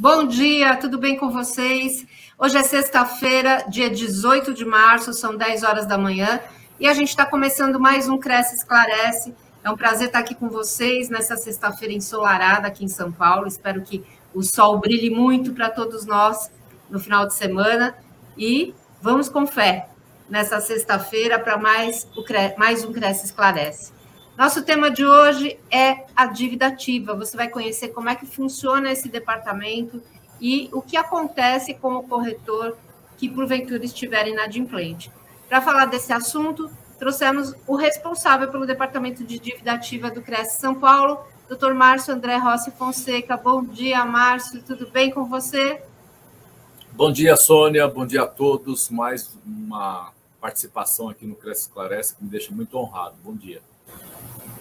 Bom dia, tudo bem com vocês? Hoje é sexta-feira, dia 18 de março, são 10 horas da manhã, e a gente está começando mais um Cresce Esclarece. É um prazer estar aqui com vocês nessa sexta-feira ensolarada aqui em São Paulo. Espero que o sol brilhe muito para todos nós no final de semana. E vamos com fé nessa sexta-feira para mais, mais um Cresce Esclarece. Nosso tema de hoje é a dívida ativa. Você vai conhecer como é que funciona esse departamento e o que acontece com o corretor que porventura estiver inadimplente. Para falar desse assunto, trouxemos o responsável pelo departamento de dívida ativa do Cresce São Paulo, Dr. Márcio André Rossi Fonseca. Bom dia, Márcio. Tudo bem com você? Bom dia, Sônia. Bom dia a todos. Mais uma participação aqui no Cresce Esclarece que me deixa muito honrado. Bom dia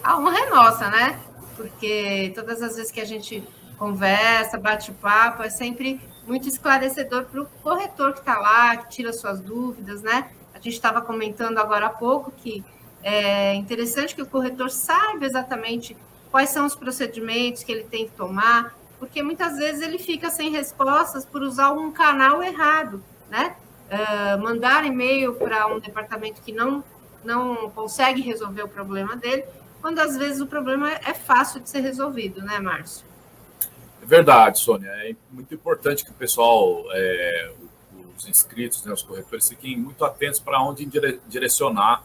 a honra é nossa, né? Porque todas as vezes que a gente conversa, bate papo, é sempre muito esclarecedor para o corretor que está lá, que tira suas dúvidas, né? A gente estava comentando agora há pouco que é interessante que o corretor saiba exatamente quais são os procedimentos que ele tem que tomar, porque muitas vezes ele fica sem respostas por usar um canal errado, né? Uh, mandar e-mail para um departamento que não, não consegue resolver o problema dele quando às vezes o problema é fácil de ser resolvido, né, Márcio? É verdade, Sônia. É muito importante que o pessoal, é, os inscritos, né, os corretores, fiquem muito atentos para onde direcionar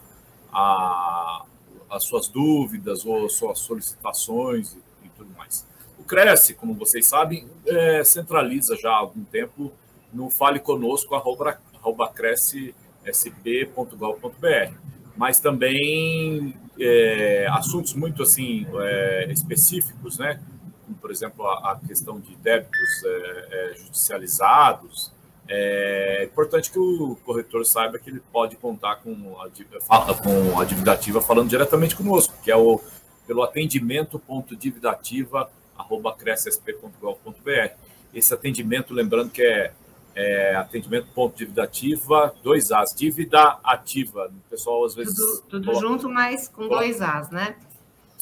a, as suas dúvidas ou suas solicitações e, e, tudo mais. O Cresce, como vocês sabem, é, centraliza já há algum tempo no Fale Conosco, arroba, arroba crescsb.gov.br mas também é, assuntos muito assim é, específicos, né? Como, por exemplo, a, a questão de débitos é, é judicializados. É importante que o corretor saiba que ele pode contar com a, com a dívida ativa falando diretamente conosco, que é o pelo atendimento.dividativa@crescsp.gov.br. Esse atendimento, lembrando que é é, atendimento ponto dívida ativa, dois As, dívida ativa. O pessoal às vezes. Tudo, tudo coloca... junto, mas com dois As, né?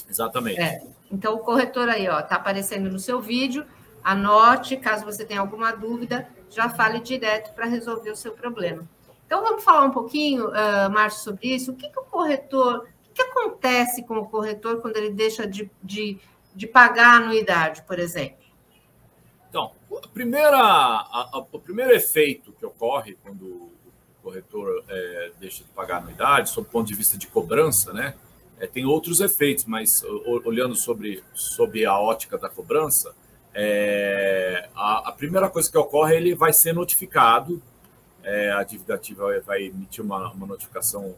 Exatamente. É. Então, o corretor aí, ó, tá aparecendo no seu vídeo. Anote, caso você tenha alguma dúvida, já fale direto para resolver o seu problema. Então, vamos falar um pouquinho, uh, Márcio, sobre isso. O que, que o corretor, o que, que acontece com o corretor quando ele deixa de, de, de pagar a anuidade, por exemplo? Então, a primeira, a, a, o primeiro efeito que ocorre quando o corretor é, deixa de pagar a anuidade, sob o ponto de vista de cobrança, né? É, tem outros efeitos, mas olhando sobre, sobre a ótica da cobrança, é, a, a, primeira coisa que ocorre, ele vai ser notificado, é, a dívida ativa vai emitir uma, uma notificação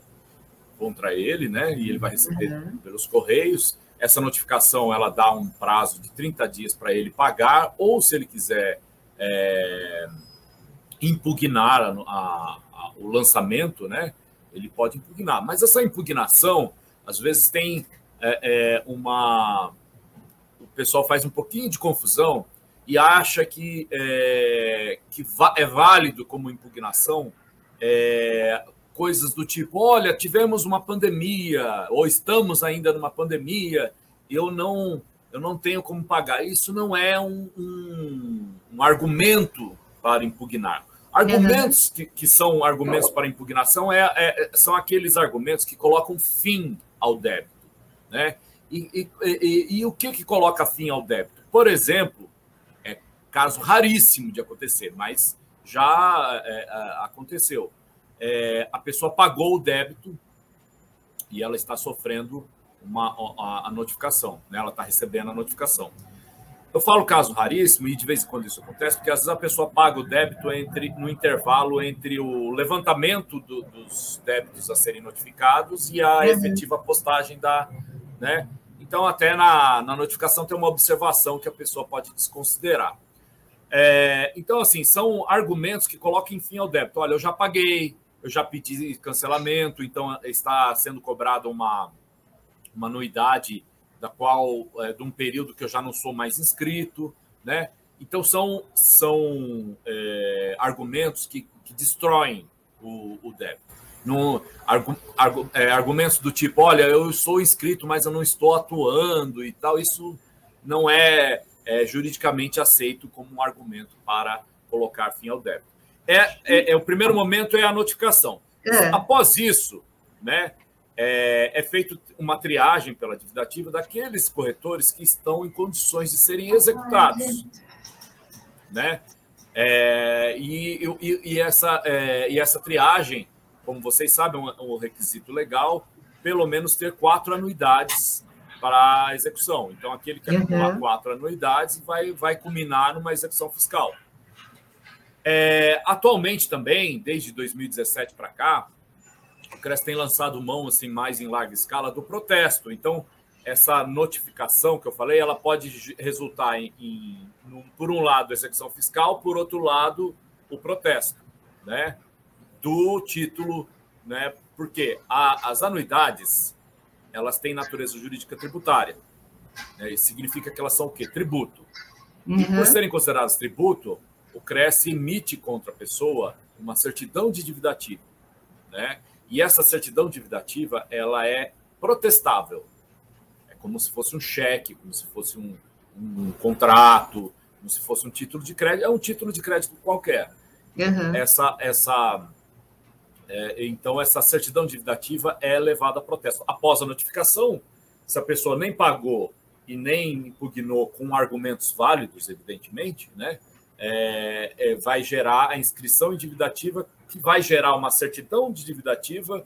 contra ele, né? E ele vai receber uhum. pelos correios. Essa notificação ela dá um prazo de 30 dias para ele pagar, ou se ele quiser é, impugnar a, a, a, o lançamento, né? Ele pode impugnar. Mas essa impugnação, às vezes, tem é, é, uma. O pessoal faz um pouquinho de confusão e acha que, é, que é válido como impugnação é, coisas do tipo: olha, tivemos uma pandemia, ou estamos ainda numa pandemia, eu não, eu não tenho como pagar. Isso não é um, um, um argumento para impugnar. Argumentos que, que são argumentos para impugnação é, é, são aqueles argumentos que colocam fim ao débito. Né? E, e, e, e o que, que coloca fim ao débito? Por exemplo, é caso raríssimo de acontecer, mas já é, é aconteceu é, a pessoa pagou o débito e ela está sofrendo uma, a, a notificação, né? ela está recebendo a notificação. Eu falo caso raríssimo e de vez em quando isso acontece, porque às vezes a pessoa paga o débito entre, no intervalo entre o levantamento do, dos débitos a serem notificados e a uhum. efetiva postagem da. Né? Então, até na, na notificação tem uma observação que a pessoa pode desconsiderar. É, então, assim, são argumentos que colocam fim ao débito. Olha, eu já paguei, eu já pedi cancelamento, então está sendo cobrada uma, uma anuidade da qual é, de um período que eu já não sou mais inscrito, né? Então são, são é, argumentos que, que destroem o, o débito. No, argu, argu, é, argumentos do tipo, olha, eu sou inscrito, mas eu não estou atuando e tal, isso não é é juridicamente aceito como um argumento para colocar fim ao débito. É, é, é o primeiro momento é a notificação. É. Após isso, né, é, é feita uma triagem pela dívida ativa daqueles corretores que estão em condições de serem executados. Né? É, e, e, e, essa, é, e essa triagem, como vocês sabem, é um, um requisito legal, pelo menos ter quatro anuidades para a execução. Então, aquele que acumular uhum. quatro anuidades vai, vai culminar numa execução fiscal. É, atualmente também, desde 2017 para cá, o CRES tem lançado mão assim mais em larga escala do protesto. Então, essa notificação que eu falei, ela pode resultar em, em por um lado, execução fiscal, por outro lado, o protesto, né? Do título, né? Porque a, as anuidades, elas têm natureza jurídica tributária. Né? Isso significa que elas são o quê? Tributo. Uhum. E por uhum. serem consideradas tributo, o CRES emite contra a pessoa uma certidão de dívida ativa, né? E essa certidão de dívida ativa, ela é protestável. É como se fosse um cheque, como se fosse um, um contrato, como se fosse um título de crédito. É um título de crédito qualquer. Uhum. Essa, essa, é, então, essa certidão de dívida ativa é levada a protesto. Após a notificação, se a pessoa nem pagou e nem impugnou com argumentos válidos, evidentemente, né, é, é, vai gerar a inscrição em dívida ativa que vai gerar uma certidão de dívida ativa,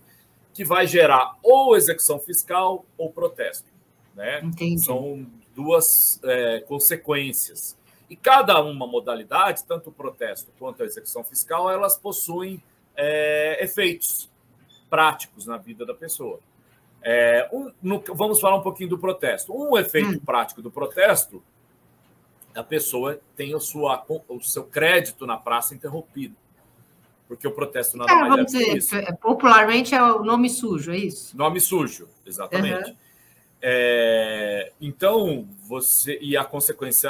que vai gerar ou execução fiscal ou protesto. Né? São duas é, consequências. E cada uma modalidade, tanto o protesto quanto a execução fiscal, elas possuem é, efeitos práticos na vida da pessoa. É, um, no, vamos falar um pouquinho do protesto. Um efeito hum. prático do protesto, a pessoa tem o, sua, o seu crédito na praça interrompido porque o protesto nada é, mais vamos é dizer, isso. Popularmente é o nome sujo, é isso? Nome sujo, exatamente. Uhum. É, então, você. E a consequência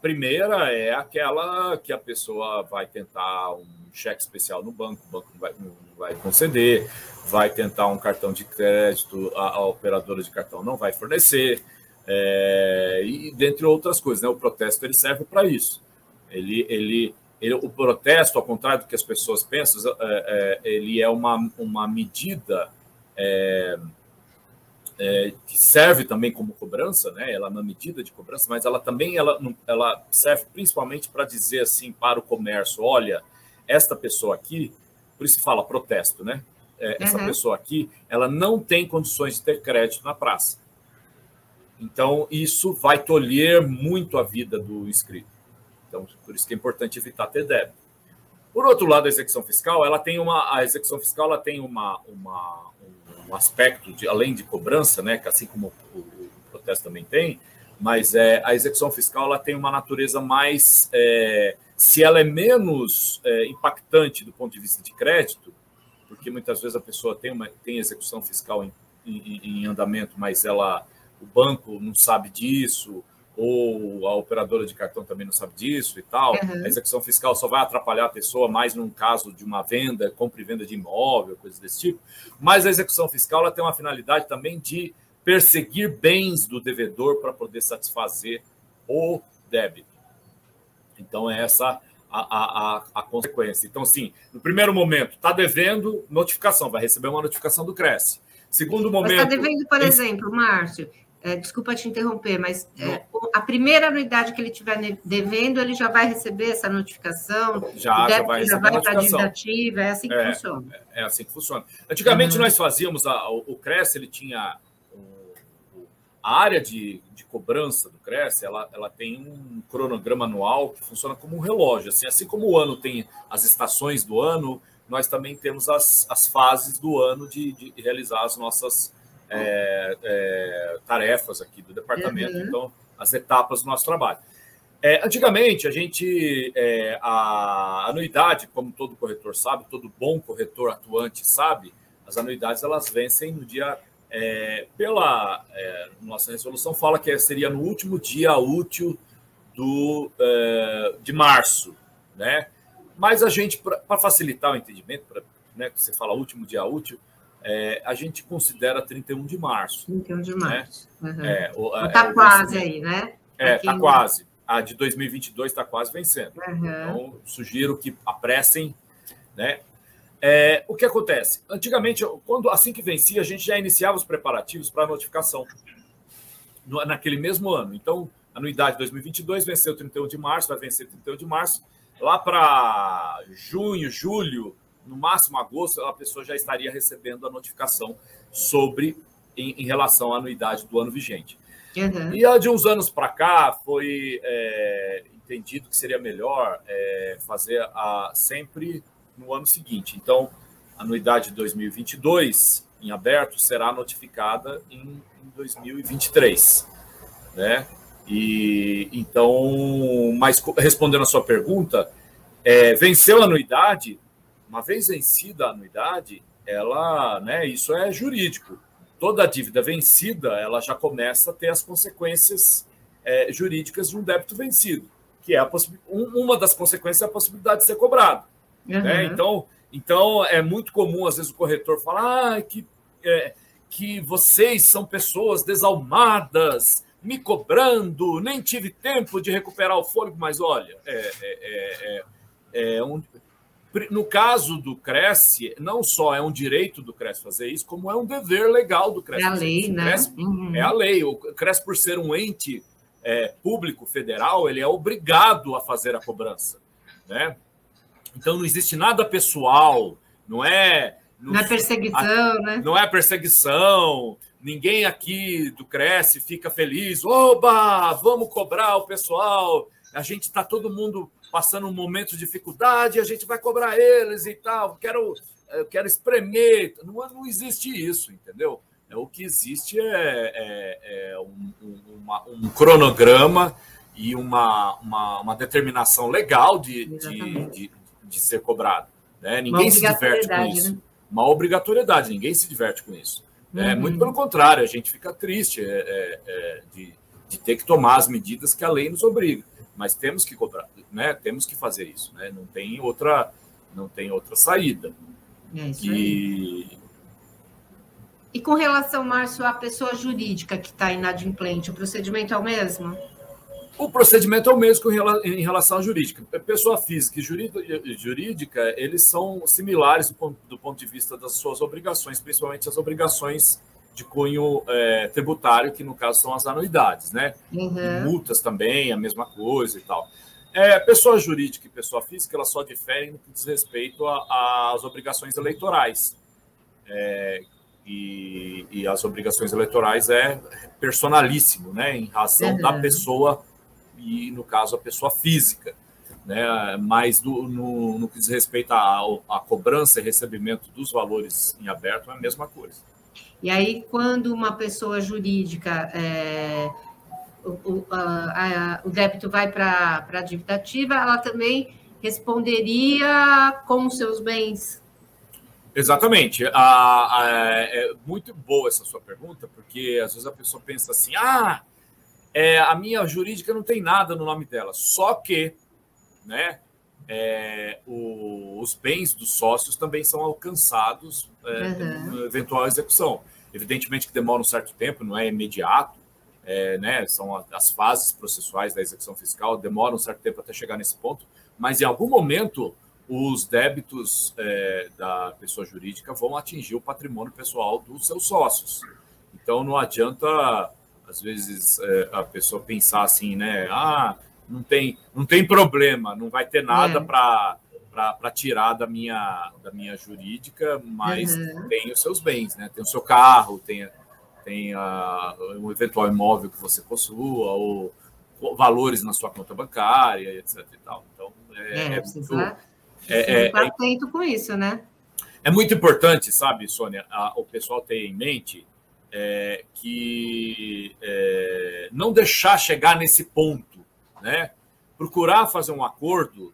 primeira é aquela que a pessoa vai tentar um cheque especial no banco, o banco não vai, não vai conceder, vai tentar um cartão de crédito, a, a operadora de cartão não vai fornecer, é, e dentre outras coisas. Né, o protesto ele serve para isso. Ele, ele ele, o protesto, ao contrário do que as pessoas pensam, é, é, ele é uma, uma medida é, é, que serve também como cobrança, né? Ela é uma medida de cobrança, mas ela também ela, ela serve principalmente para dizer assim para o comércio, olha, esta pessoa aqui, por isso fala protesto, né? É, essa uhum. pessoa aqui, ela não tem condições de ter crédito na praça. Então, isso vai tolher muito a vida do inscrito. Então, por isso que é importante evitar ter débito. Por outro lado, a execução fiscal, ela tem uma a execução fiscal ela tem uma, uma um aspecto de além de cobrança, né, que assim como o, o protesto também tem, mas é, a execução fiscal ela tem uma natureza mais é, se ela é menos é, impactante do ponto de vista de crédito, porque muitas vezes a pessoa tem uma tem execução fiscal em, em, em andamento, mas ela o banco não sabe disso, ou a operadora de cartão também não sabe disso e tal. Uhum. A execução fiscal só vai atrapalhar a pessoa mais num caso de uma venda, compra e venda de imóvel, coisas desse tipo. Mas a execução fiscal ela tem uma finalidade também de perseguir bens do devedor para poder satisfazer o débito. Então, é essa a, a, a, consequência. Então, sim, no primeiro momento, está devendo, notificação, vai receber uma notificação do Cresce. Segundo momento. Está devendo, por exemplo, Márcio, é, desculpa te interromper, mas é, a primeira anuidade que ele estiver devendo, ele já vai receber essa notificação? Já, já vai já vai para a dívida ativa, é assim que é, funciona. É, é, assim que funciona. Antigamente, uhum. nós fazíamos, a, o, o CRES, ele tinha a área de, de cobrança do CRES, ela, ela tem um cronograma anual que funciona como um relógio. Assim, assim como o ano tem as estações do ano, nós também temos as, as fases do ano de, de realizar as nossas é, é, tarefas aqui do departamento, uhum. então, as etapas do nosso trabalho. É, antigamente, a gente, é, a anuidade, como todo corretor sabe, todo bom corretor atuante sabe, as anuidades elas vencem no dia, é, pela é, nossa resolução fala que seria no último dia útil do, de março, né? Mas a gente, para facilitar o entendimento, pra, né, que você fala último dia útil, é, a gente considera 31 de março. 31 de né? março. Né? Uhum. É, está é, quase aí, né? É, está quase. a de 2022 está quase vencendo. Uhum. Então, sugiro que apressem. Né? É, o que acontece? Antigamente, quando assim que vencia, a gente já iniciava os preparativos para a notificação no, naquele mesmo ano. Então, anuidade 2022 venceu 31 de março, vai vencer 31 de março. Lá para junho, julho, no máximo agosto, a pessoa já estaria recebendo a notificação sobre em, em relação à anuidade do ano vigente. Uhum. E de uns anos para cá foi é, entendido que seria melhor é, fazer a, sempre no ano seguinte. Então, a anuidade de 2022 em aberto será notificada em, em 2023, né? E então, mas respondendo a sua pergunta, é, venceu a anuidade, uma vez vencida a anuidade, ela, né, isso é jurídico. Toda dívida vencida, ela já começa a ter as consequências é, jurídicas de um débito vencido, que é a uma das consequências é a possibilidade de ser cobrado. Uhum. Né? Então, então, é muito comum, às vezes, o corretor falar ah, que, é, que vocês são pessoas desalmadas, me cobrando, nem tive tempo de recuperar o fôlego, mas olha, é, é, é, é um, no caso do Cresce, não só é um direito do Cresce fazer isso, como é um dever legal do Cresce. É a lei, né? Cresce, uhum. É a lei. O Cresce, por ser um ente é, público federal, ele é obrigado a fazer a cobrança. Né? Então não existe nada pessoal, não é. Não, não é perseguição, a, né? Não é perseguição. Ninguém aqui do Cresce fica feliz. Oba, vamos cobrar o pessoal. A gente está todo mundo passando um momento de dificuldade, a gente vai cobrar eles e tal. Quero, quero espremer. Não, não existe isso, entendeu? É, o que existe é, é, é um, um, uma, um cronograma e uma, uma, uma, determinação legal de, de, de, de ser cobrado. Né? Ninguém se diverte com isso. Né? Uma obrigatoriedade, ninguém se diverte com isso. Né? Uhum. Muito pelo contrário, a gente fica triste é, é, é, de, de ter que tomar as medidas que a lei nos obriga. Mas temos que cobrar, né? temos que fazer isso. Né? Não, tem outra, não tem outra saída. É isso e... Aí. E com relação, Márcio, à pessoa jurídica que está inadimplente, o procedimento é o mesmo? O procedimento é o mesmo em relação à jurídica. Pessoa física e jurídica, eles são similares do ponto, do ponto de vista das suas obrigações, principalmente as obrigações de cunho é, tributário, que no caso são as anuidades, né? Uhum. Multas também, a mesma coisa e tal. É, pessoa jurídica e pessoa física, elas só diferem no que diz respeito às obrigações eleitorais. É, e, e, as obrigações eleitorais é personalíssimo, né? Em razão uhum. da pessoa e, no caso, a pessoa física. Né? Mas do, no, no que diz respeito à, à cobrança e recebimento dos valores em aberto, é a mesma coisa. E aí, quando uma pessoa jurídica, é, o, a, a, o, débito vai para a dívida ativa, ela também responderia com os seus bens? Exatamente. A, é muito boa essa sua pergunta, porque às vezes a pessoa pensa assim: ah, é, a minha jurídica não tem nada no nome dela. Só que, né, é, o, os bens dos sócios também são alcançados é, uhum. eventual execução. Evidentemente que demora um certo tempo, não é imediato, é, né, são as fases processuais da execução fiscal, demora um certo tempo até chegar nesse ponto, mas em algum momento os débitos é, da pessoa jurídica vão atingir o patrimônio pessoal dos seus sócios. Então não adianta às vezes é, a pessoa pensar assim, né? Ah, não tem, não tem problema, não vai ter nada é. para tirar da minha, da minha jurídica, mas uhum. tem os seus bens, né? Tem o seu carro, tem, tem a, um eventual imóvel que você possua, ou valores na sua conta bancária, etc. E tal. Então, é, é, é muito, é, é, atento com isso, né? É muito importante, sabe, Sônia, a, o pessoal ter em mente é, que é, não deixar chegar nesse ponto, né? Procurar fazer um acordo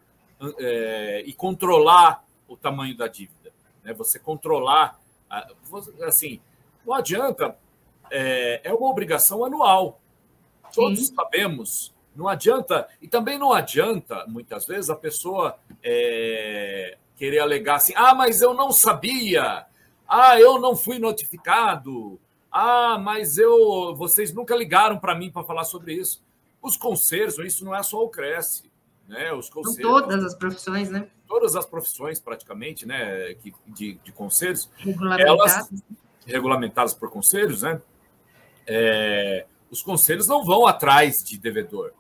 é, e controlar o tamanho da dívida, né? Você controlar, assim, não adianta, é, é uma obrigação anual. Todos Sim. sabemos. Não adianta, e também não adianta, muitas vezes, a pessoa é, querer alegar assim: ah, mas eu não sabia, ah, eu não fui notificado, ah, mas eu, vocês nunca ligaram para mim para falar sobre isso. Os conselhos, isso não é só o Cresce, né? Os conselhos, todas as profissões, né? Todas as profissões, praticamente, né? De, de conselhos, regulamentadas. Elas, regulamentadas por conselhos, né? É, os conselhos não vão atrás de devedor.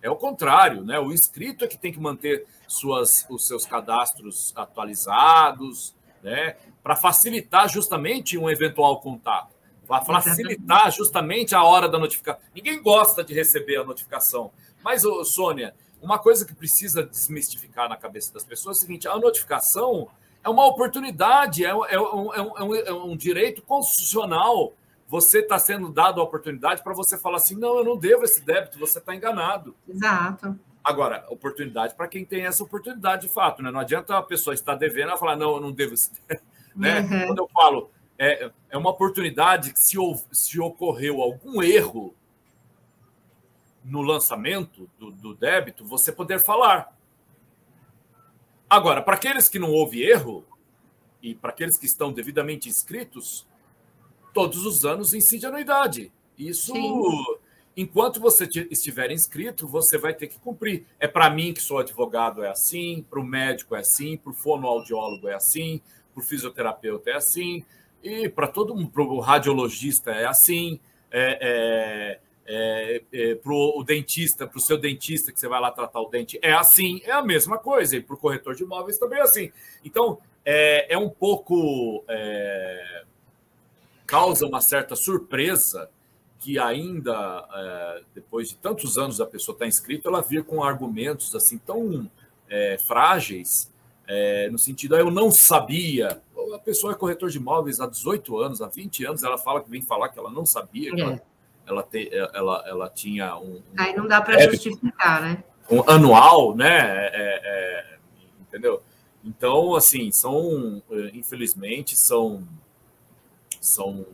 É o contrário, né? O inscrito é que tem que manter suas, os seus cadastros atualizados, né? Para facilitar justamente um eventual contato, para facilitar justamente a hora da notificação. Ninguém gosta de receber a notificação, mas, ô, Sônia, uma coisa que precisa desmistificar na cabeça das pessoas é o seguinte: a notificação é uma oportunidade, é, é, um, é, um, é um direito constitucional você está sendo dado a oportunidade para você falar assim: não, eu não devo esse débito, você está enganado. Exato. Agora, oportunidade para quem tem essa oportunidade de fato, né? Não adianta a pessoa estar devendo e falar, não, eu não devo esse débito. Né? Uhum. Quando eu falo, é, é uma oportunidade que se, se ocorreu algum erro no lançamento do, do débito, você poder falar. Agora, para aqueles que não houve erro, e para aqueles que estão devidamente inscritos, todos os anos incide anuidade. Isso, Sim. enquanto você estiver inscrito, você vai ter que cumprir. É para mim, que sou advogado, é assim, para o médico é assim, para o fonoaudiólogo é assim, para o fisioterapeuta é assim, e para todo para o radiologista é assim, é, é, é, é para o dentista, para o seu dentista que você vai lá tratar o dente, é assim, é a mesma coisa, e para o corretor de imóveis também é assim. Então, é, é um pouco. É, causa uma certa surpresa que ainda, depois de tantos anos da pessoa estar inscrita, ela vir com argumentos assim tão frágeis, no sentido, ah, eu não sabia. A pessoa é corretor de imóveis há 18 anos, há 20 anos, ela fala que vem falar que ela não sabia, que ela, é. ela, te, ela, ela tinha um. Aí não dá para justificar, né? Um anual, né? É, é, entendeu? Então, assim, são, infelizmente, são são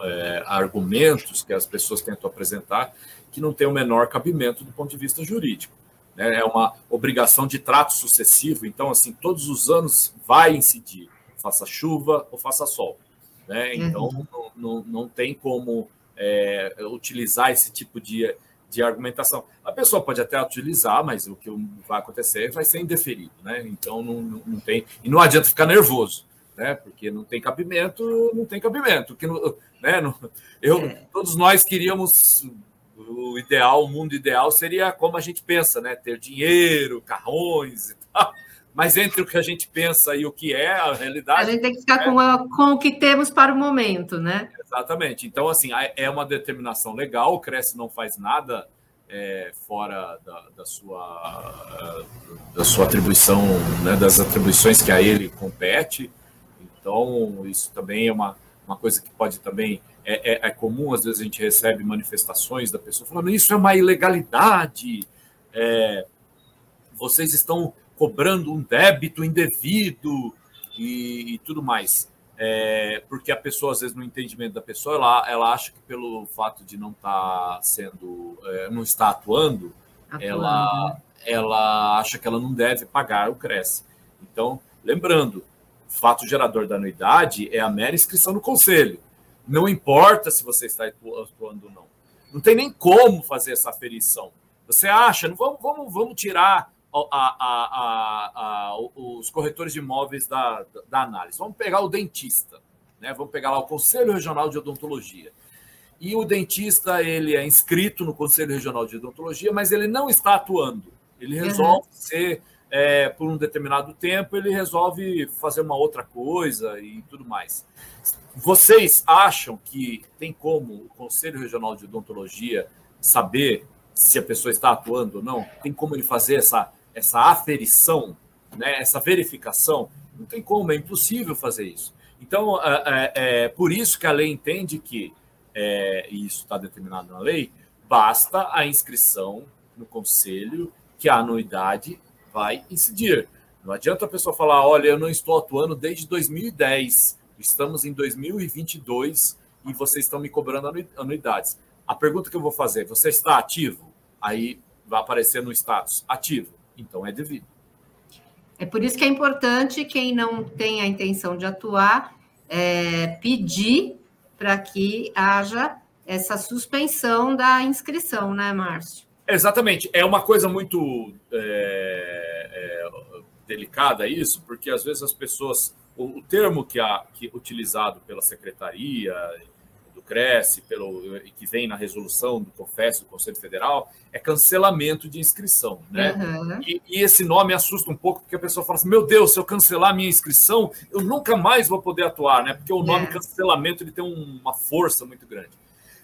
é, argumentos que as pessoas tentam apresentar que não têm o menor cabimento do ponto de vista jurídico. Né? É uma obrigação de trato sucessivo, então, assim, todos os anos vai incidir, faça chuva ou faça sol. Né? Então, uhum. não, não, não tem como é, utilizar esse tipo de, de argumentação. A pessoa pode até utilizar, mas o que vai acontecer vai ser indeferido. Né? Então, não, não tem. E não adianta ficar nervoso né? Porque não tem cabimento, não tem cabimento. Que não, né? Não, eu, é. todos nós queríamos o ideal, o mundo ideal seria como a gente pensa, né? Ter dinheiro, carrões e tal. Mas entre o que a gente pensa e o que é a realidade. A gente tem que ficar é... com, a, com o que temos para o momento, né? Exatamente. Então, assim, é uma determinação legal. O Cresce não faz nada é, fora da, da, sua, da sua atribuição, né, das atribuições que a ele compete. Então, isso também é uma, uma coisa que pode também. É, é, é, comum, às vezes a gente recebe manifestações da pessoa falando: isso é uma ilegalidade, é, vocês estão cobrando um débito indevido e, e tudo mais. É, porque a pessoa, às vezes, no entendimento da pessoa, ela, ela acha que pelo fato de não estar tá sendo, é, não estar atuando, atuando, ela, ela acha que ela não deve pagar o Cresce. Então, lembrando, fato gerador da anuidade é a mera inscrição no conselho. Não importa se você está atuando ou não. Não tem nem como fazer essa aferição. Você acha, não vamos, vamos, vamos tirar a, a, os corretores de imóveis da, da, análise. Vamos pegar o dentista, né? Vamos pegar lá o Conselho Regional de Odontologia. E o dentista ele é inscrito no Conselho Regional de Odontologia, mas ele não está atuando. Ele resolve uhum. ser é, por um determinado tempo, ele resolve fazer uma outra coisa e tudo mais. Vocês acham que tem como o Conselho Regional de Odontologia saber se a pessoa está atuando ou não? Tem como ele fazer essa, essa aferição, né, essa verificação? Não tem como, é impossível fazer isso. Então, é, é, é por isso que a lei entende que, é, e isso está determinado na lei, basta a inscrição no conselho que a anuidade vai incidir. Não adianta a pessoa falar, olha, eu não estou atuando desde 2010, estamos em 2022 e vocês estão me cobrando anuidades. A pergunta que eu vou fazer, você está ativo? Aí vai aparecer no status, ativo. Então é devido. É por isso que é importante quem não tem a intenção de atuar é, pedir para que haja essa suspensão da inscrição, né, Márcio? Exatamente. É uma coisa muito é, é, delicada isso, porque às vezes as pessoas. O, o termo que, é que utilizado pela secretaria do Cresce, pelo, que vem na resolução do COFES, do Conselho Federal, é cancelamento de inscrição. Né? Uhum. E, e, esse nome assusta um pouco, porque a pessoa fala assim: meu Deus, se eu cancelar minha inscrição, eu nunca mais vou poder atuar, né? Porque o nome é. cancelamento ele tem uma força muito grande.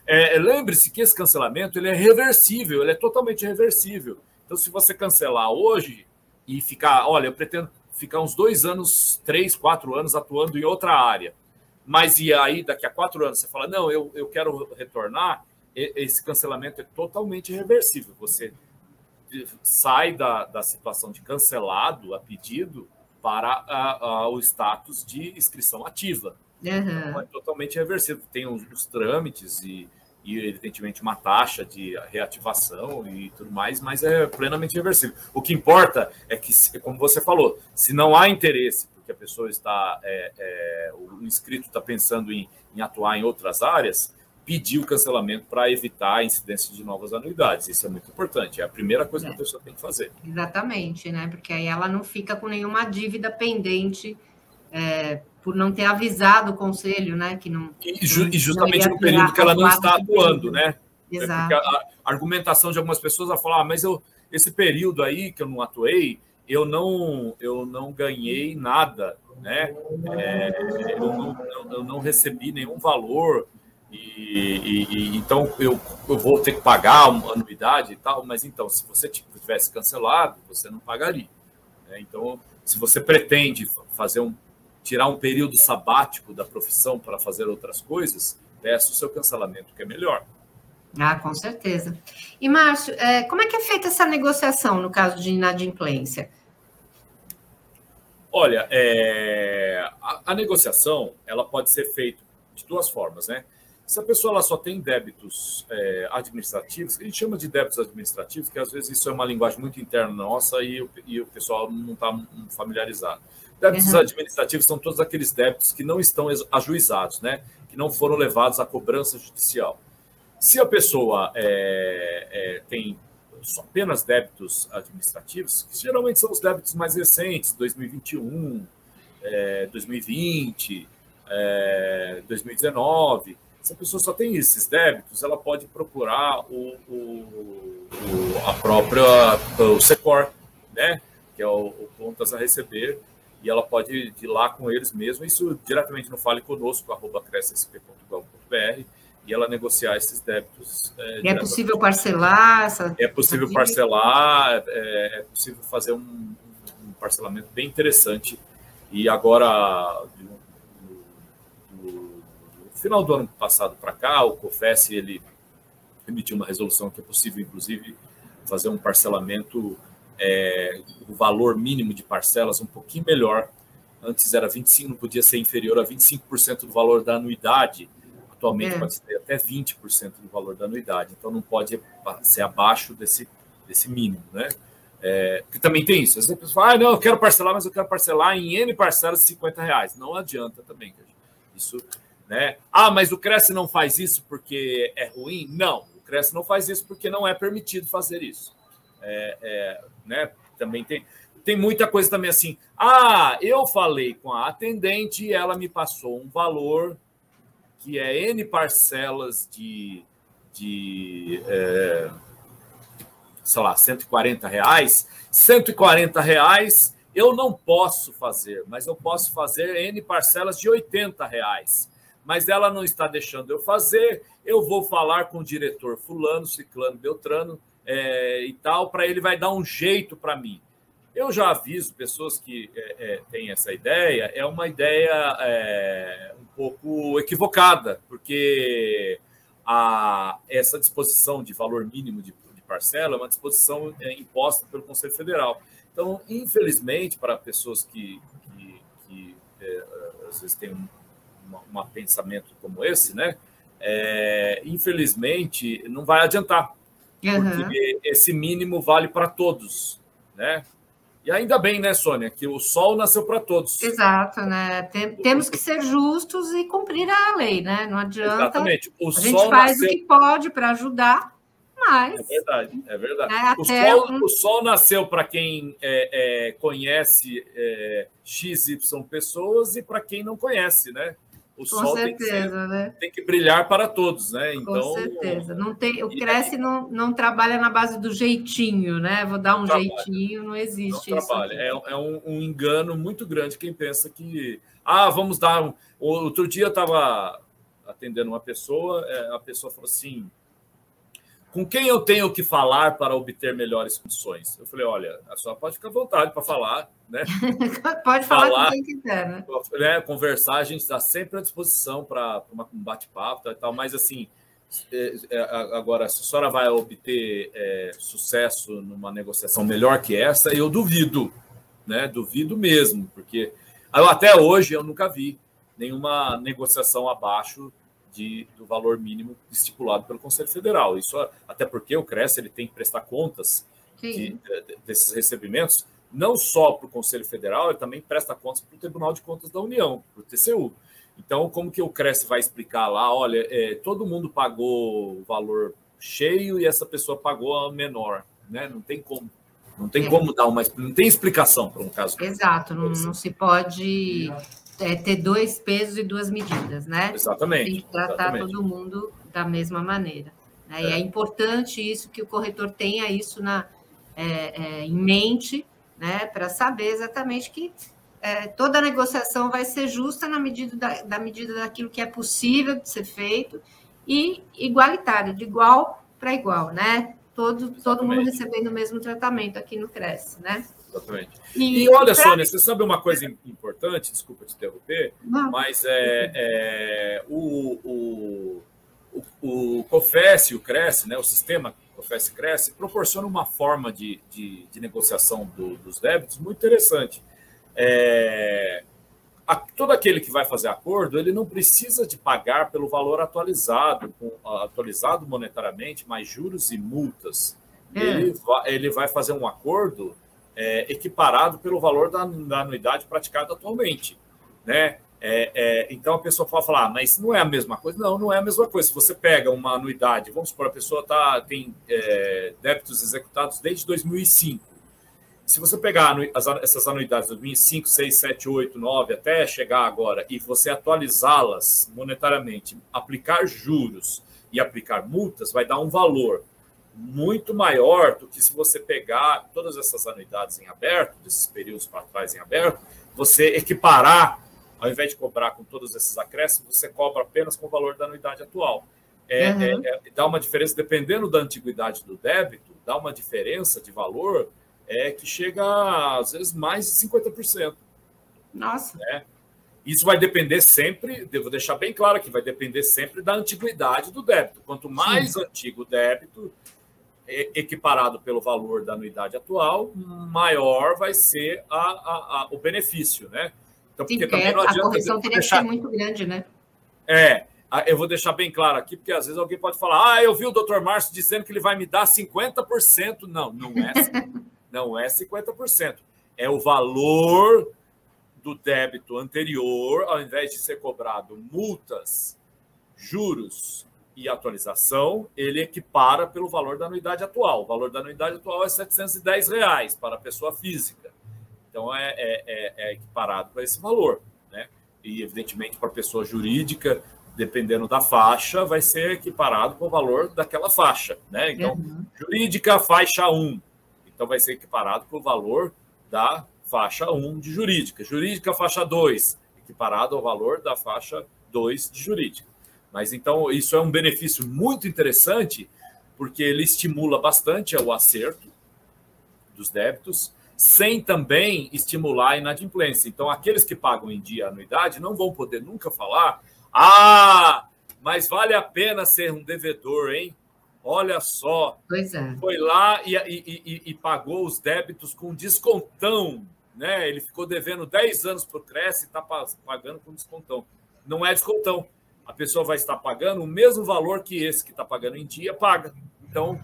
É, Lembre-se que esse cancelamento ele é reversível, ele é totalmente reversível. Então, se você cancelar hoje e ficar, olha, eu pretendo ficar uns dois anos, três, quatro anos atuando em outra área, mas e aí daqui a quatro anos você fala, não, eu, eu quero retornar, esse cancelamento é totalmente reversível. Você sai da, da situação de cancelado a pedido para a, a, o status de inscrição ativa. Uhum. Então, é totalmente reversível. Tem os, os trâmites e, e, evidentemente, uma taxa de reativação e tudo mais, mas é plenamente reversível. O que importa é que, como você falou, se não há interesse, porque a pessoa está, é, é, o inscrito está pensando em, em atuar em outras áreas, pedir o cancelamento para evitar a incidência de novas anuidades. Isso é muito importante. É a primeira coisa é. que a pessoa tem que fazer. Exatamente, né? Porque aí ela não fica com nenhuma dívida pendente é, por não ter avisado o conselho, né? Que não. E, ju, e justamente no período que ela não está atuando, né? É Exato. É a, argumentação de algumas pessoas a falar, ah, mas eu, esse período aí que eu não atuei, eu não, eu não ganhei nada, né? É, eu, não, eu, não, recebi nenhum valor. E, e, então eu, eu vou ter que pagar uma anuidade e tal, mas então, se você tivesse cancelado, você não pagaria. Né? Então, se você pretende fazer um tirar um período sabático da profissão para fazer outras coisas, peça o seu cancelamento, que é melhor. Ah, com certeza. E, Márcio, é, como é que é feita essa negociação no caso de inadimplência? Olha, é, a, a, negociação ela pode ser feita de duas formas, né? Se a pessoa ela só tem débitos é, administrativos, a gente chama de débitos administrativos, que às vezes isso é uma linguagem muito interna nossa e, e o pessoal não está familiarizado. Débitos uhum. administrativos são todos aqueles débitos que não estão ajuizados, né? que não foram levados à cobrança judicial. Se a pessoa é, é, tem apenas débitos administrativos, que geralmente são os débitos mais recentes, 2021, é, 2020, é, 2019, se a pessoa só tem esses débitos, ela pode procurar o, o, o a própria o Secor, né? que é o, o contas a receber, e ela pode ir lá com eles mesmo, isso diretamente no Fale Conosco, arroba crescsp.gov.br, e ela negociar esses débitos. É, é possível parcelar? Essa... É possível parcelar, é, é possível fazer um, um, parcelamento bem interessante. E agora, no, final do ano passado para cá, o COFES ele emitiu uma resolução que é possível, inclusive, fazer um parcelamento é, o valor mínimo de parcelas um pouquinho melhor. Antes era 25, não podia ser inferior a 25% do valor da anuidade. Atualmente é. pode ser até 20% do valor da anuidade. Então não pode ser abaixo desse, desse mínimo, né? É, que também tem isso. Às vezes a pessoa fala, ah, não, eu quero parcelar, mas eu quero parcelar em N parcelas de 50 reais. Não adianta também. Isso, né? Ah, mas o Cresce não faz isso porque é ruim? Não, o Cresce não faz isso porque não é permitido fazer isso. É, é, né? Também tem, tem muita coisa também assim. Ah, eu falei com a atendente e ela me passou um valor que é N parcelas de, de é, sei lá, 140 reais. 140 reais eu não posso fazer, mas eu posso fazer N parcelas de 80 reais. Mas ela não está deixando eu fazer. Eu vou falar com o diretor Fulano, Ciclano, Beltrano é, e tal, para ele vai dar um jeito para mim. Eu já aviso pessoas que é, é, têm essa ideia, é uma ideia é, um pouco equivocada, porque a, essa disposição de valor mínimo de, de parcela é uma disposição é, imposta pelo Conselho Federal. Então, infelizmente, para pessoas que, que, que é, às vezes têm um uma, pensamento como esse, né? É, infelizmente, não vai adiantar, Uhum. Porque esse mínimo vale para todos, né? E ainda bem, né, Sônia, que o sol nasceu para todos. Exato, né? Tem, temos que ser justos e cumprir a lei, né? Não adianta. Exatamente. O a gente faz nasceu... o que pode para ajudar, mais. É verdade, é verdade. É, o, sol, um... o, sol, nasceu para quem é, é, conhece é, XY pessoas e para quem não conhece, né? O Com sol certeza, tem, que ser, né? tem que brilhar para todos, né? Então, Com certeza. Não tem, o Cresce não, não trabalha na base do jeitinho, né? Vou dar um não jeitinho, não existe não isso. Trabalha. É, é um, um, engano muito grande quem pensa que. Ah, vamos dar. Um... Outro dia eu estava atendendo uma pessoa, é, a pessoa falou assim: com quem eu tenho que falar para obter melhores condições? Eu falei, olha, a senhora pode ficar à vontade para falar, né? pode falar, falar com quem quiser, né? né? Conversar, a gente está sempre à disposição para um bate-papo e tal, mas assim, é, é, agora, se a senhora vai obter é, sucesso numa negociação melhor que essa, eu duvido, né? Duvido mesmo, porque até hoje eu nunca vi nenhuma negociação abaixo de, do valor mínimo estipulado pelo Conselho Federal. Isso até porque o CRES ele tem que prestar contas de, de, desses recebimentos, não só para o Conselho Federal, ele também presta contas para o Tribunal de Contas da União, para o TCU. Então, como que o CRES vai explicar lá? Olha, é, todo mundo pagou o valor cheio e essa pessoa pagou a menor, né? Não tem como. Não tem é. como dar uma. Não tem explicação para um caso. Exato, não, não se pode é, ter dois pesos e duas medidas, né? Exatamente. Tem que tratar exatamente. todo mundo da mesma maneira. Né? É. E é importante isso que o corretor tenha isso na, é, é, em mente, né? Para saber exatamente que é, toda negociação vai ser justa na medida da, da, medida daquilo que é possível de ser feito e igualitária, de igual para igual, né? Todo, todo mundo recebendo o mesmo tratamento aqui no Cresce, né? Exatamente. E, e olha, pra... Sônia, você sabe uma coisa importante, desculpa te interromper, Não. mas é, é o, o, o, o COFES, o CRESSE, né, o sistema COFES cresce, proporciona uma forma de, de, de negociação do, dos débitos muito interessante. É, a, todo aquele que vai fazer acordo, ele não precisa de pagar pelo valor atualizado, com, atualizado monetariamente, mais juros e multas. É. Ele, vai, ele vai fazer um acordo é, equiparado pelo valor da, da, anuidade praticada atualmente, né? É, é, então a pessoa pode falar, ah, mas não é a mesma coisa? Não, não é a mesma coisa. Se você pega uma anuidade, vamos supor, a pessoa tá, tem é, débitos executados desde 2005. Se você pegar as, essas anuidades de 2005, 6, 7, 8, 9, até chegar agora, e você atualizá-las monetariamente, aplicar juros e aplicar multas, vai dar um valor muito maior do que se você pegar todas essas anuidades em aberto, desses períodos para trás em aberto, você equiparar, ao invés de cobrar com todos esses acréscimos, você cobra apenas com o valor da anuidade atual. É, uhum. é, é, dá uma diferença, dependendo da antiguidade do débito, dá uma diferença de valor é, que chega às vezes mais de 50%. Nossa. Né? Isso vai depender sempre, devo deixar bem claro que vai depender sempre da antiguidade do débito. Quanto mais Sim. antigo o débito, equiparado pelo valor da anuidade atual, maior vai ser a, a, a o benefício, né? Então, porque Sim, também é, não adianta. A correção teria deixar... que ser muito grande, né? É, eu vou deixar bem claro aqui, porque às vezes alguém pode falar: ah, eu vi o doutor Márcio dizendo que ele vai me dar 50%. Não, não é, não é 50%. É o valor do débito anterior, ao invés de ser cobrado multas, juros e atualização, ele equipara pelo valor da anuidade atual. O valor da anuidade atual é 710 reais para a pessoa física. Então, é, é, é, é equiparado para esse valor. Né? E, evidentemente, para a pessoa jurídica, dependendo da faixa, vai ser equiparado com o valor daquela faixa. Né? Então, uhum. jurídica, faixa 1. Então, vai ser equiparado com o valor da faixa 1 de jurídica. Jurídica, faixa 2, equiparado ao valor da faixa 2 de jurídica. Mas então isso é um benefício muito interessante, porque ele estimula bastante o acerto dos débitos, sem também estimular a inadimplência. Então, aqueles que pagam em dia a anuidade não vão poder nunca falar: ah, mas vale a pena ser um devedor, hein? Olha só. Pois é. Foi lá e, e, e, e pagou os débitos com descontão. Né? Ele ficou devendo 10 anos para o Cresce e está pagando com descontão. Não é descontão a pessoa vai estar pagando o mesmo valor que esse que está pagando em dia paga. Então,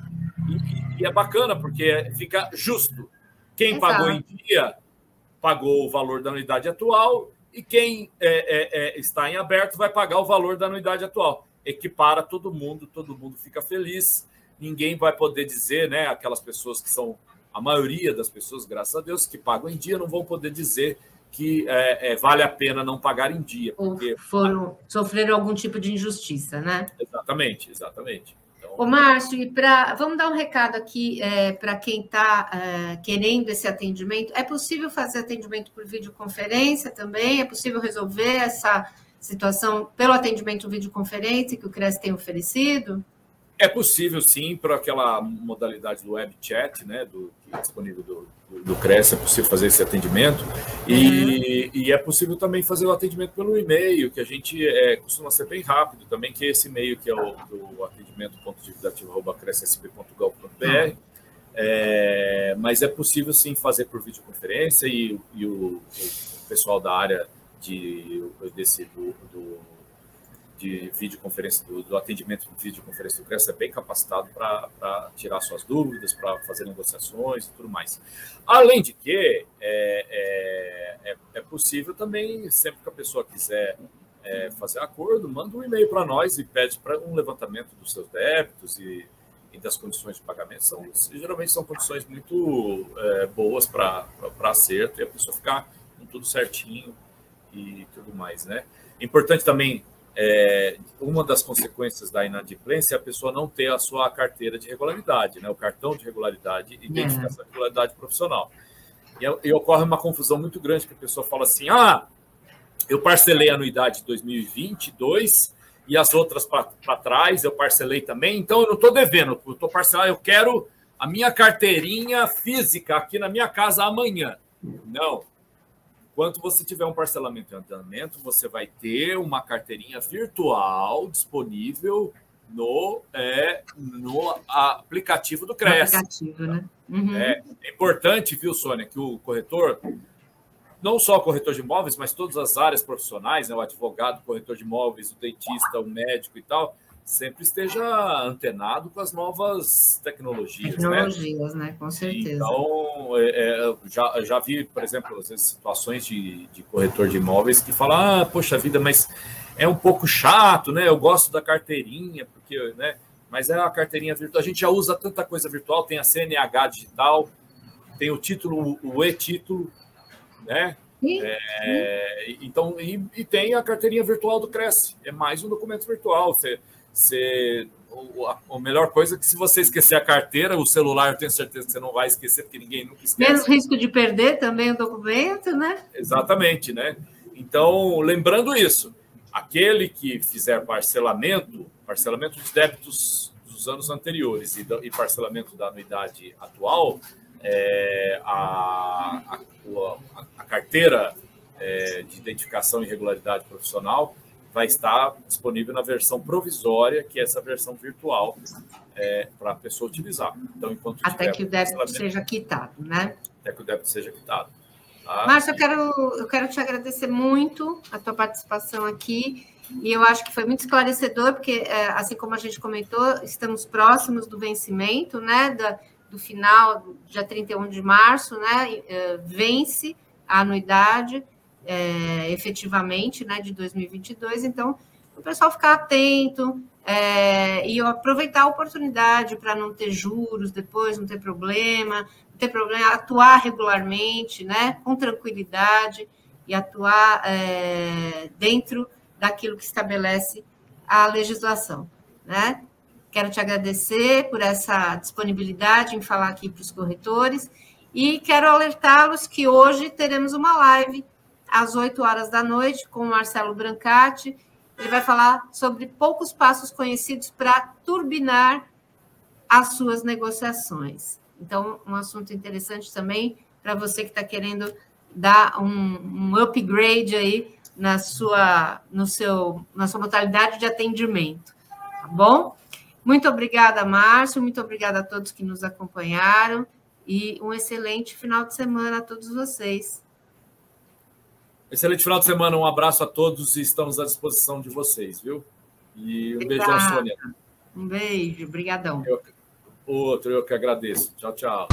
e, e é bacana, porque fica justo. Quem Exato. pagou em dia pagou o valor da anuidade atual e quem é, é, é, está em aberto vai pagar o valor da anuidade atual. Equipara todo mundo, todo mundo fica feliz. ninguém vai poder dizer, né? Aquelas pessoas que são a maioria das pessoas, graças a Deus, que pagam em dia, não vão poder dizer que é, é, vale a pena não pagar em dia. Porque... Foram, sofreram algum tipo de injustiça, né? Exatamente, exatamente. Então... Ô, Márcio, e pra, vamos dar um recado aqui é, para quem está é, querendo esse atendimento. É possível fazer atendimento por videoconferência também? É possível resolver essa situação pelo atendimento videoconferência que o CRES tem oferecido? É possível, sim, para aquela modalidade do web chat, né, do, que é disponível do, do, do CRES, é possível fazer esse atendimento. E, uhum. e é possível também fazer o atendimento pelo e-mail, que a gente é, costuma ser bem rápido também, que é esse e-mail que é o do atendimento.dividativo.crescsp.gov.br. Uhum. É, mas é possível, sim, fazer por videoconferência e, e o, o pessoal da área de, desse, do, do de videoconferência, do, do atendimento de videoconferência do CRES é bem capacitado para tirar suas dúvidas, para fazer negociações e tudo mais. Além de que é, é, é, é possível também, sempre que a pessoa quiser é, fazer acordo, manda um e-mail para nós e pede para um levantamento dos seus débitos e, e, das condições de pagamento. São, geralmente são condições muito é, boas para acerto e a pessoa ficar com tudo certinho e tudo mais, né? Importante também é, uma das consequências da inadimplência é a pessoa não ter a sua carteira de regularidade, né, o cartão de regularidade, identificação de regularidade profissional. E, e, ocorre uma confusão muito grande, que a pessoa fala assim: ah, eu parcelei a anuidade de 2022 e as outras para trás eu parcelei também, então eu não estou devendo, eu estou parcelando, eu quero a minha carteirinha física aqui na minha casa amanhã. Não, Enquanto você tiver um parcelamento em andamento, você vai ter uma carteirinha virtual disponível no, é, no aplicativo do CRES. Aplicativo, né? Uhum. É, é, importante, viu, Sônia, que o corretor, não só o corretor de imóveis, mas todas as áreas profissionais, né, o advogado, o corretor de imóveis, o dentista, o médico e tal, sempre esteja antenado com as novas tecnologias. Né? Tecnologias, né? né? Com certeza. Então, é, é, já, já vi, por exemplo, às vezes, situações de, de corretor de imóveis que falam: ah, poxa vida, mas é um pouco chato, né? Eu gosto da carteirinha, porque, né? Mas é a carteirinha virtual. A gente já usa tanta coisa virtual, tem a CNH digital, tem o título, o e-título, né? É, então, e, e, tem a carteirinha virtual do Cresce. É mais um documento virtual. Você, você, a, melhor coisa é que se você esquecer a carteira, o celular, eu tenho certeza que você não vai esquecer, porque ninguém nunca esquece. Menos risco de perder também o documento, né? Exatamente, né? Então, lembrando isso, aquele que fizer parcelamento, parcelamento de débitos dos anos anteriores e, e parcelamento da anuidade atual, é, a, a, a, a, carteira é, de identificação e regularidade profissional vai estar disponível na versão provisória, que é essa versão virtual, é, para a pessoa utilizar. Então, enquanto até que o débito seja quitado, né? Até que o débito seja quitado. Tá? Márcio, eu quero, eu quero te agradecer muito a tua participação aqui. E eu acho que foi muito esclarecedor, porque, é, assim como a gente comentou, estamos próximos do vencimento, né? Da, do final, dia 31 de março, né? É, vence a anuidade é, efetivamente, né, de 2022. Então, o pessoal ficar atento é, e aproveitar a oportunidade para não ter juros depois, não ter problema, não ter problema, atuar regularmente, né, com tranquilidade e atuar é, dentro daquilo que estabelece a legislação, né? Quero te agradecer por essa disponibilidade em falar aqui para os corretores e quero alertá-los que hoje teremos uma live às 8 horas da noite, com o Marcelo Brancati. Ele vai falar sobre poucos passos conhecidos para turbinar as suas negociações. Então, um assunto interessante também para você que está querendo dar um, um, upgrade aí na sua, no seu, na sua modalidade de atendimento. Tá bom? Muito obrigada, Márcio. Muito obrigada a todos que nos acompanharam. E um excelente final de semana a todos vocês. Excelente final de semana, um abraço a todos e estamos à disposição de vocês, viu? E um beijão, Sônia. Um beijo, brigadão. outro, eu que agradeço. Tchau, tchau.